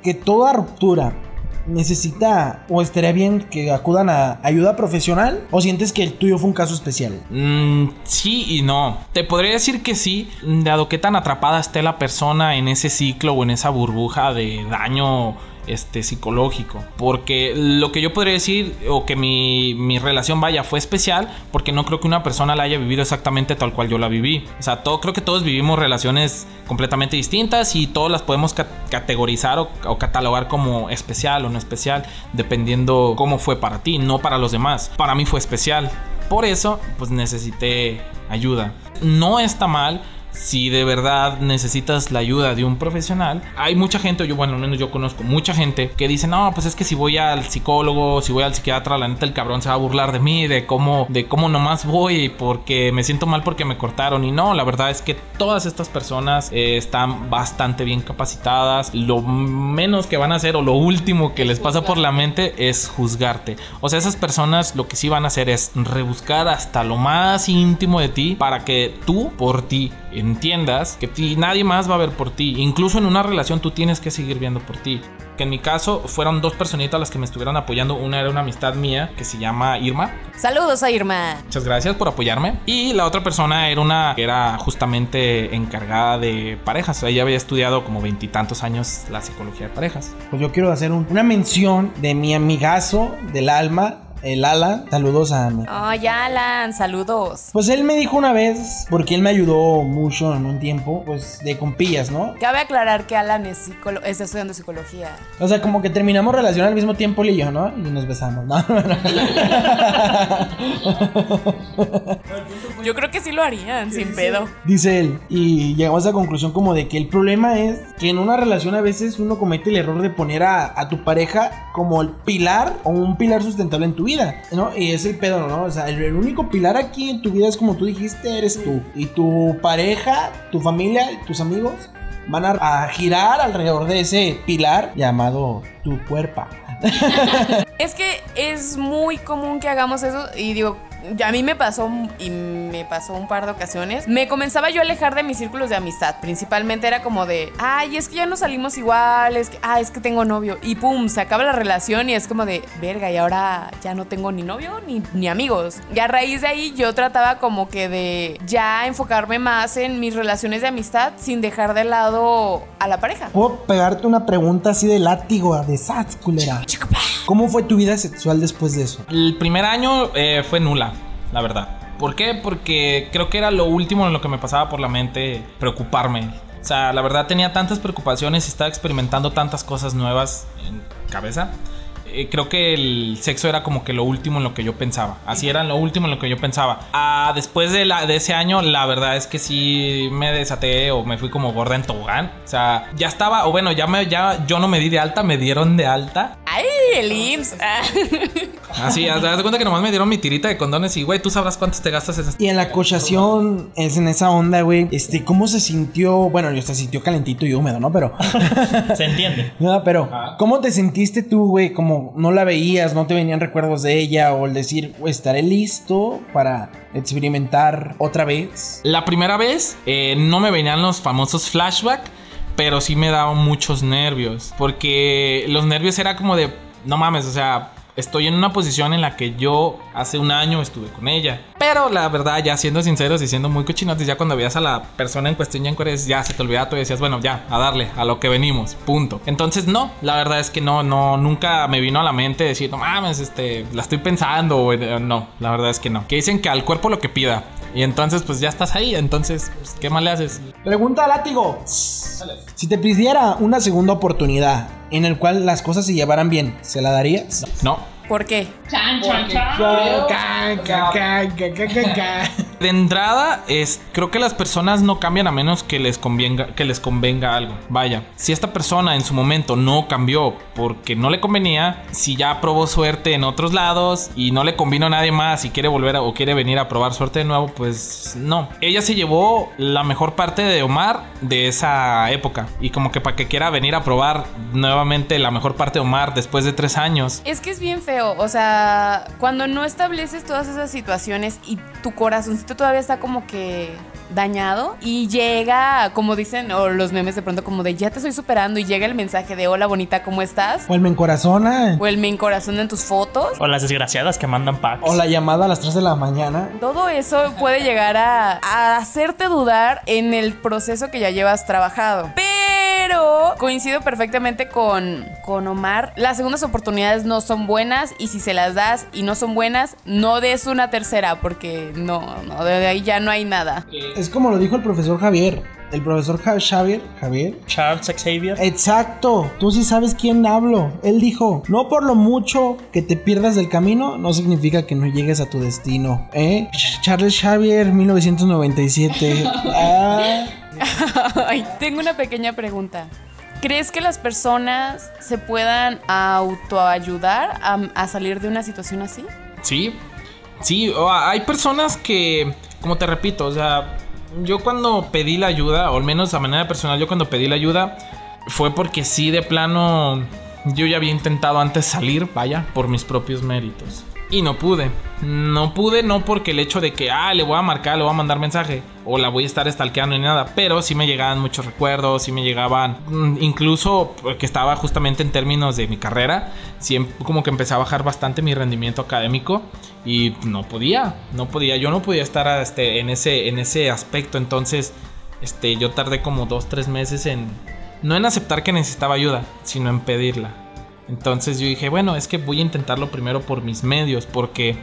S4: que toda ruptura necesita o estaría bien que acudan a ayuda profesional o sientes que el tuyo fue un caso especial?
S5: Mm, sí y no. Te podría decir que sí, dado que tan atrapada esté la persona en ese ciclo o en esa burbuja de daño este psicológico. Porque lo que yo podría decir, o que mi, mi, relación vaya, fue especial, porque no creo que una persona la haya vivido exactamente tal cual yo la viví. O sea, todo, creo que todos vivimos relaciones completamente distintas y todas las podemos categorizar o, o catalogar como especial o no especial, dependiendo cómo fue para ti, no para los demás. Para mí fue especial. Por eso, pues necesité ayuda. No está mal si de verdad necesitas la ayuda de un profesional, hay mucha gente, yo bueno, al menos yo conozco mucha gente que dice, no, pues es que si voy al psicólogo, si voy al psiquiatra, la neta el cabrón se va a burlar de mí, de cómo, de cómo nomás voy porque me siento mal porque me cortaron. Y no, la verdad es que todas estas personas eh, están bastante bien capacitadas. Lo menos que van a hacer o lo último que les pasa por la mente es juzgarte. O sea, esas personas lo que sí van a hacer es rebuscar hasta lo más íntimo de ti para que tú, por ti, entiendas que nadie más va a ver por ti. Incluso en una relación tú tienes que seguir viendo por ti. Que en mi caso fueron dos personitas las que me estuvieron apoyando. Una era una amistad mía que se llama Irma.
S2: Saludos a Irma.
S5: Muchas gracias por apoyarme. Y la otra persona era una que era justamente encargada de parejas. Ella había estudiado como veintitantos años la psicología de parejas.
S4: Pues yo quiero hacer una mención de mi amigazo del alma, el Alan. Saludos a mí.
S2: Ay, Alan, saludos.
S4: Pues él me dijo una vez, porque él me ayudó mucho en un tiempo, pues de compillas, ¿no?
S2: Cabe aclarar que Alan es, está estudiando psicología.
S4: O sea, como que terminamos relación al mismo tiempo él y yo, ¿no? Y nos besamos, ¿no? (laughs) (laughs)
S2: yo creo que sí lo harían, sin pedo.
S4: Dice él, y llegamos a la conclusión como de que el problema es que en una relación a veces uno comete el error de poner a, a tu pareja como el pilar o un pilar sustentable en tu vida ¿no? Y es el pedo, ¿no? O sea, el, único pilar aquí en tu vida es como tú dijiste, eres tú. Y tu pareja, tu familia y tus amigos van a, a girar alrededor de ese pilar llamado tu cuerpo. (laughs)
S2: es que es muy común que hagamos eso y digo, a mí me pasó y me pasó un par de ocasiones. Me comenzaba yo a alejar de mis círculos de amistad. Principalmente era como de, ay, es que ya no salimos igual, es que, ah, es que tengo novio. Y pum, se acaba la relación y es como de, verga, y ahora ya no tengo ni novio ni, ni amigos. Y a raíz de ahí yo trataba como que de ya enfocarme más en mis relaciones de amistad sin dejar de lado a la pareja.
S4: ¿Puedo pegarte una pregunta así de látigo, de sats, culera? ¿Cómo fue tu vida sexual después de eso?
S5: El primer año eh, fue nula la verdad. ¿Por qué? Porque creo que era lo último en lo que me pasaba por la mente preocuparme. O sea, la verdad tenía tantas preocupaciones estaba experimentando tantas cosas nuevas en cabeza eh, creo que el sexo era como que lo último en lo que yo pensaba. Así era lo último en lo que yo pensaba. Ah, después de, la, de ese año, la verdad es que sí me desaté o me fui como gorda en tobogán. O sea, ya estaba, o bueno, ya, me, ya yo no me di de alta, me dieron de alta.
S2: ¡Ay, el IMSS!
S5: Así, haz de cuenta que nomás me dieron mi tirita de condones y, güey, tú sabrás cuántos te gastas esas.
S4: Y en la cochación, es en esa onda, güey, este, ¿cómo se sintió? Bueno, yo se sintió calentito y húmedo, ¿no? Pero. (laughs)
S3: se entiende. (laughs)
S4: No, pero, ¿cómo te sentiste tú, güey? Como no la veías, no te venían recuerdos de ella o el decir, estaré listo para experimentar otra vez?
S5: La primera vez eh, no me venían los famosos flashbacks, pero sí me daban muchos nervios, porque los nervios era como de, no mames, o sea, estoy en una posición en la que yo hace un año estuve con ella. Pero la verdad, ya siendo sinceros y siendo muy cochinotes, ya cuando veías a la persona en cuestión ya en Corea, ya se te olvidaba y decías, bueno, ya, a darle, a lo que venimos, punto. Entonces, no, la verdad es que no, no, nunca me vino a la mente decir, no mames, este, la estoy pensando, eh, no, la verdad es que no. Que dicen que al cuerpo lo que pida. Y entonces, pues ya estás ahí. Entonces, pues, ¿qué más le haces?
S4: Pregunta látigo. Si te pidiera una segunda oportunidad en el cual las cosas se llevaran bien, ¿se la darías?
S5: No.
S2: ¿Por qué?
S3: Chan, chan, chan.
S5: De entrada, es, creo que las personas no cambian a menos que les, convenga, que les convenga algo. Vaya, si esta persona en su momento no cambió porque no le convenía, si ya probó suerte en otros lados y no le convino a nadie más y quiere volver o quiere venir a probar suerte de nuevo, pues no. Ella se llevó la mejor parte de Omar de esa época y como que para que quiera venir a probar nuevamente la mejor parte de Omar después de tres años.
S2: Es que es bien feo, o sea, cuando no estableces todas esas situaciones y tu corazoncito todavía está como que dañado y llega, como dicen, o los memes de pronto como de ya te estoy superando y llega el mensaje de hola bonita, ¿cómo estás?
S4: O el me encorazona.
S2: O el me encorazona en tus fotos.
S3: O las desgraciadas que mandan packs.
S4: O la llamada a las 3 de la mañana.
S2: Todo eso puede llegar a, a hacerte dudar en el proceso que ya llevas trabajado. Pero Pero coincido perfectamente con, con Omar. Las segundas oportunidades no son buenas y si se las das y no son buenas, no des una tercera porque no, no, de ahí ya no hay nada.
S4: Es como lo dijo el profesor Javier. El profesor Javier, Javier.
S3: Charles Xavier.
S4: Exacto, tú sí sabes quién hablo. Él dijo, no por lo mucho que te pierdas del camino, no significa que no llegues a tu destino. ¿Eh? Charles Xavier, 1997. (laughs) ah. (laughs)
S2: Tengo una pequeña pregunta. ¿Crees que las personas se puedan autoayudar a, a salir de una situación así?
S5: Sí, sí, hay personas que, como te repito, o sea, yo cuando pedí la ayuda, o al menos a manera personal, yo cuando pedí la ayuda, fue porque sí, de plano, yo ya había intentado antes salir, vaya, por mis propios méritos. Y no pude. No pude, no porque el hecho de que, ah, le voy a marcar, le voy a mandar mensaje, o la voy a estar stalkeando ni nada, pero sí me llegaban muchos recuerdos, sí me llegaban, mm, incluso que estaba justamente en términos de mi carrera, siempre como que empecé a bajar bastante mi rendimiento académico y no podía, no podía, yo no podía estar este, en, ese, en ese aspecto, entonces este, yo tardé como dos, tres meses en, no en aceptar que necesitaba ayuda, sino en pedirla. Entonces yo dije, bueno, es que voy a intentarlo primero por mis medios, porque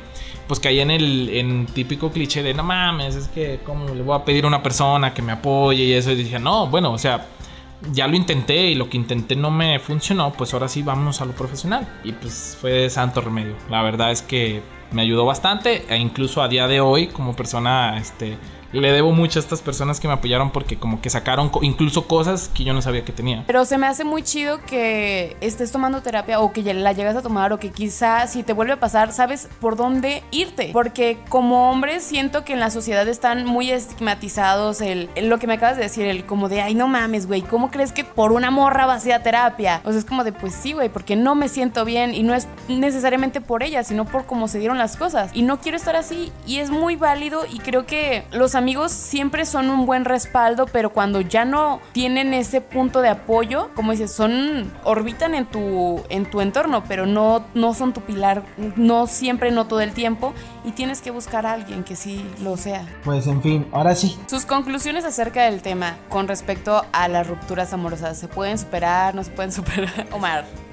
S5: pues caí en el típico cliché de, no mames, es que como le voy a pedir a una persona que me apoye y eso. Y dije, no, bueno, o sea, ya lo intenté y lo que intenté no me funcionó, pues ahora sí vámonos a lo profesional. Y pues fue santo remedio. La verdad es que me ayudó bastante e incluso a día de hoy como persona, este le debo mucho a estas personas que me apoyaron porque como que sacaron incluso cosas que yo no sabía que tenía.
S2: Pero se me hace muy chido que estés tomando terapia o que la llegas a tomar o que quizá si te vuelve a pasar sabes por dónde irte. Porque como hombres siento que en la sociedad están muy estigmatizados el, lo que me acabas de decir, el como de, ay no mames, güey, ¿cómo crees que por una morra vas a terapia? O sea, es como de, pues sí, güey, porque no me siento bien y no es necesariamente por ella, sino por cómo se dieron las cosas. Y no quiero estar así y es muy válido y creo que los amigos siempre son un buen respaldo, pero cuando ya no tienen ese punto de apoyo, como dices, son orbitan en tu en tu entorno, pero no no son tu pilar, no siempre no todo el tiempo y tienes que buscar a alguien que sí lo sea.
S4: Pues en fin, ahora sí.
S2: Sus conclusiones acerca del tema con respecto a las rupturas amorosas, ¿se pueden superar? ¿No se pueden superar? (laughs) Omar.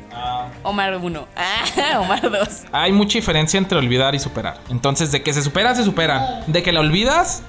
S2: Omar 1. (laughs) Ah, Omar 2.
S5: Hay mucha diferencia entre olvidar y superar. Entonces, de que se supera, se supera. De que la olvidas,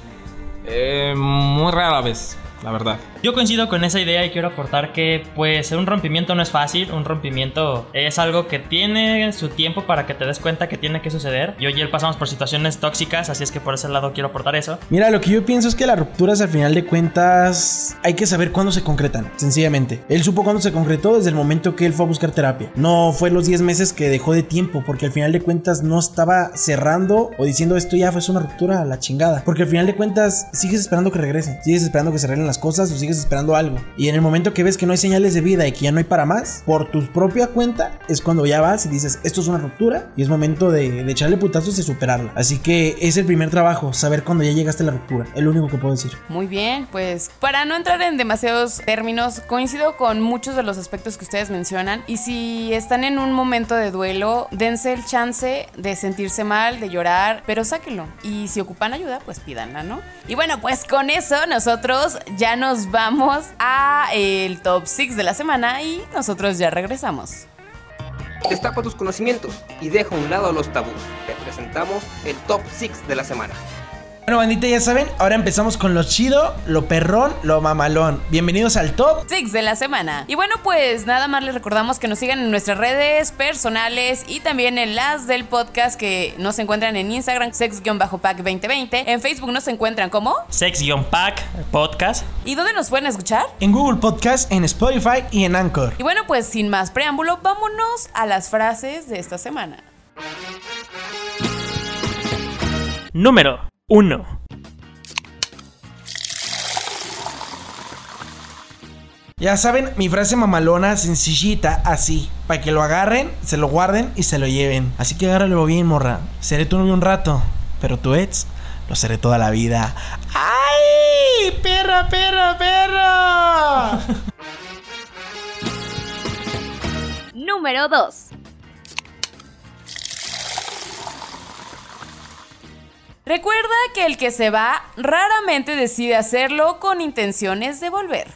S5: eh, muy rara vez, la verdad.
S3: Yo coincido con esa idea y quiero aportar que pues un rompimiento no es fácil, un rompimiento es algo que tiene su tiempo para que te des cuenta que tiene que suceder. Yo y él pasamos por situaciones tóxicas, así es que por ese lado quiero aportar eso.
S4: Mira, lo que yo pienso es que las rupturas al final de cuentas hay que saber cuándo se concretan, sencillamente. Él supo cuándo se concretó desde el momento que él fue a buscar terapia. No fue los 10 meses que dejó de tiempo, porque al final de cuentas no estaba cerrando o diciendo esto ya fue una ruptura a la chingada. Porque al final de cuentas sigues esperando que regrese, sigues esperando que se arreglen las cosas o sigues esperando algo. Y en el momento que ves que no hay señales de vida y que ya no hay para más, por tu propia cuenta, es cuando ya vas y dices, esto es una ruptura y es momento de, de echarle putazos y superarla. Así que es el primer trabajo, saber cuando ya llegaste a la ruptura. Es lo único que puedo decir.
S2: Muy bien, pues para no entrar en demasiados términos, coincido con muchos de los aspectos que ustedes mencionan. Y si están en un momento de duelo, dense el chance de sentirse mal, de llorar, pero sáquenlo. Y si ocupan ayuda, pues pídanla, ¿no? Y bueno, pues con eso nosotros ya nos vamos a el top 6 de la semana y nosotros ya regresamos.
S7: Destapa tus conocimientos y deja a un lado los tabús. Te presentamos el top 6 de la semana.
S4: Bueno, bandita, ya saben, ahora empezamos con lo chido, lo perrón, lo mamalón. Bienvenidos al top
S2: 6 de la semana. Y bueno, pues nada más les recordamos que nos sigan en nuestras redes personales y también en las del podcast que nos encuentran en Instagram, sex-pack2020. En Facebook nos encuentran como
S3: Sex-pack podcast.
S2: ¿Y dónde nos pueden escuchar?
S4: En Google Podcast, en Spotify y en Anchor.
S2: Y bueno, pues sin más preámbulo, vámonos a las frases de esta semana.
S3: Número 1.
S4: Ya saben, mi frase mamalona, sencillita, así. Para que lo agarren, se lo guarden y se lo lleven. Así que agárralo bien, morra. Seré tu novio un rato, pero tu ex lo seré toda la vida. ¡Ay! ¡Perro, perro, perro!
S1: Número 2.
S2: Recuerda que el que se va raramente decide hacerlo con intenciones de volver.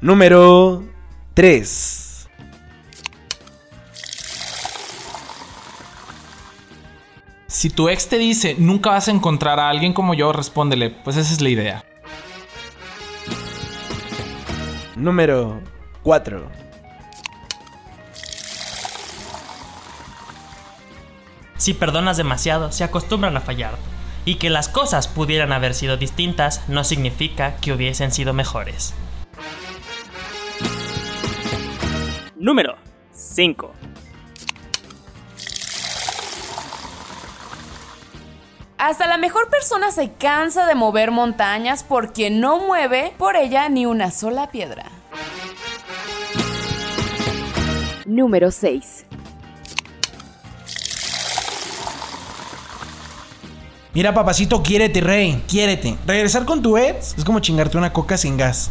S4: Número 3.
S5: Si tu ex te dice nunca vas a encontrar a alguien como yo, respóndele, pues esa es la idea.
S4: Número 4.
S3: Si perdonas demasiado, se acostumbran a fallar. Y que las cosas pudieran haber sido distintas no significa que hubiesen sido mejores.
S8: Número 5.
S2: Hasta la mejor persona se cansa de mover montañas porque no mueve por ella ni una sola piedra.
S1: Número 6.
S4: Mira, papacito, quiérete, rey. Quiérete. Regresar con tu ex es como chingarte una coca sin gas.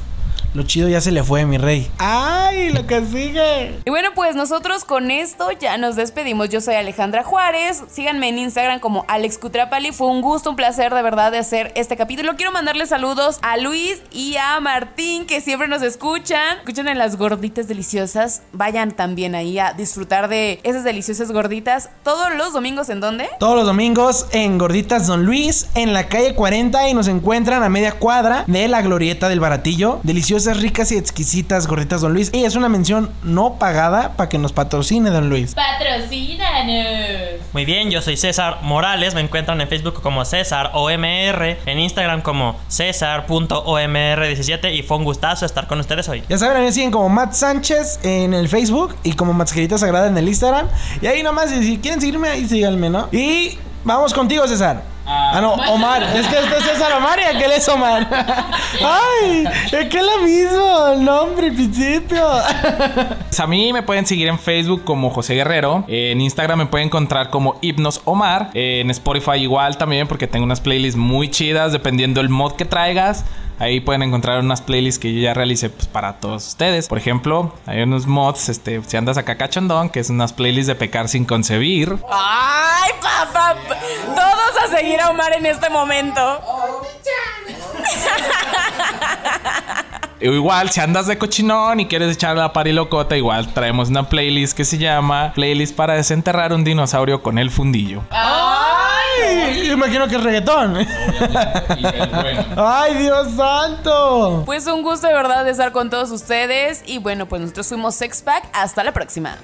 S4: Lo chido ya se le fue, mi rey. ¡Ay, lo que sigue!
S2: Y bueno, pues nosotros con esto ya nos despedimos. Yo soy Alejandra Juárez. Síganme en Instagram como Alex Cutrapali. Fue un gusto, un placer de verdad de hacer este capítulo. Quiero mandarle saludos a Luis y a Martín que siempre nos escuchan. Escuchan en las gorditas deliciosas. Vayan también ahí a disfrutar de esas deliciosas gorditas. Todos los domingos, ¿en dónde?
S4: Todos los domingos en Gorditas Don Luis, en la calle 40 y nos encuentran a media cuadra de la glorieta del baratillo. Deliciosas, ricas y exquisitas gorditas Don Luis. Y es una mención no pagada para que nos patrocine Don Luis.
S2: ¡Patrocínanos!
S3: Muy bien, yo soy César Morales, me encuentran en Facebook como César OMR, en Instagram como César.omr17 y fue un gustazo estar con ustedes hoy.
S4: Ya saben, a mí me siguen como Matt Sánchez en el Facebook y como Mascarita Sagrada en el Instagram. Y ahí nomás, si quieren seguirme, ahí síganme, ¿no? Y vamos contigo, César. Ah, no, Omar. Es que este es César Omar y aquel es Omar. (laughs) Ay, es que es lo mismo, el nombre, principio.
S5: Pues (laughs) a mí me pueden seguir en Facebook como José Guerrero. En Instagram me pueden encontrar como Hipnos Omar. En Spotify igual también porque tengo unas playlists muy chidas dependiendo el mod que traigas. Ahí pueden encontrar unas playlists que yo ya realicé pues, para todos ustedes. Por ejemplo, hay unos mods, este, si andas acá cachondón, que es unas playlists de pecar sin concebir.
S2: ¡Ay, papá! Todos a seguir a Omar en este momento.
S5: O (laughs) igual, si andas de cochinón y quieres echar la parilocota, igual traemos una playlist que se llama Playlist para desenterrar un dinosaurio con el fundillo.
S4: Ay, yo imagino que es reggaetón. (laughs) Ay, Dios santo.
S2: Pues un gusto de verdad de estar con todos ustedes. Y bueno, pues nosotros fuimos Sexpack. Hasta la próxima.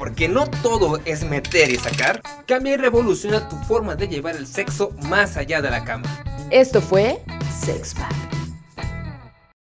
S7: Porque no todo es meter y sacar, cambia y revoluciona tu forma de llevar el sexo más allá de la cama.
S1: Esto fue Sexpack.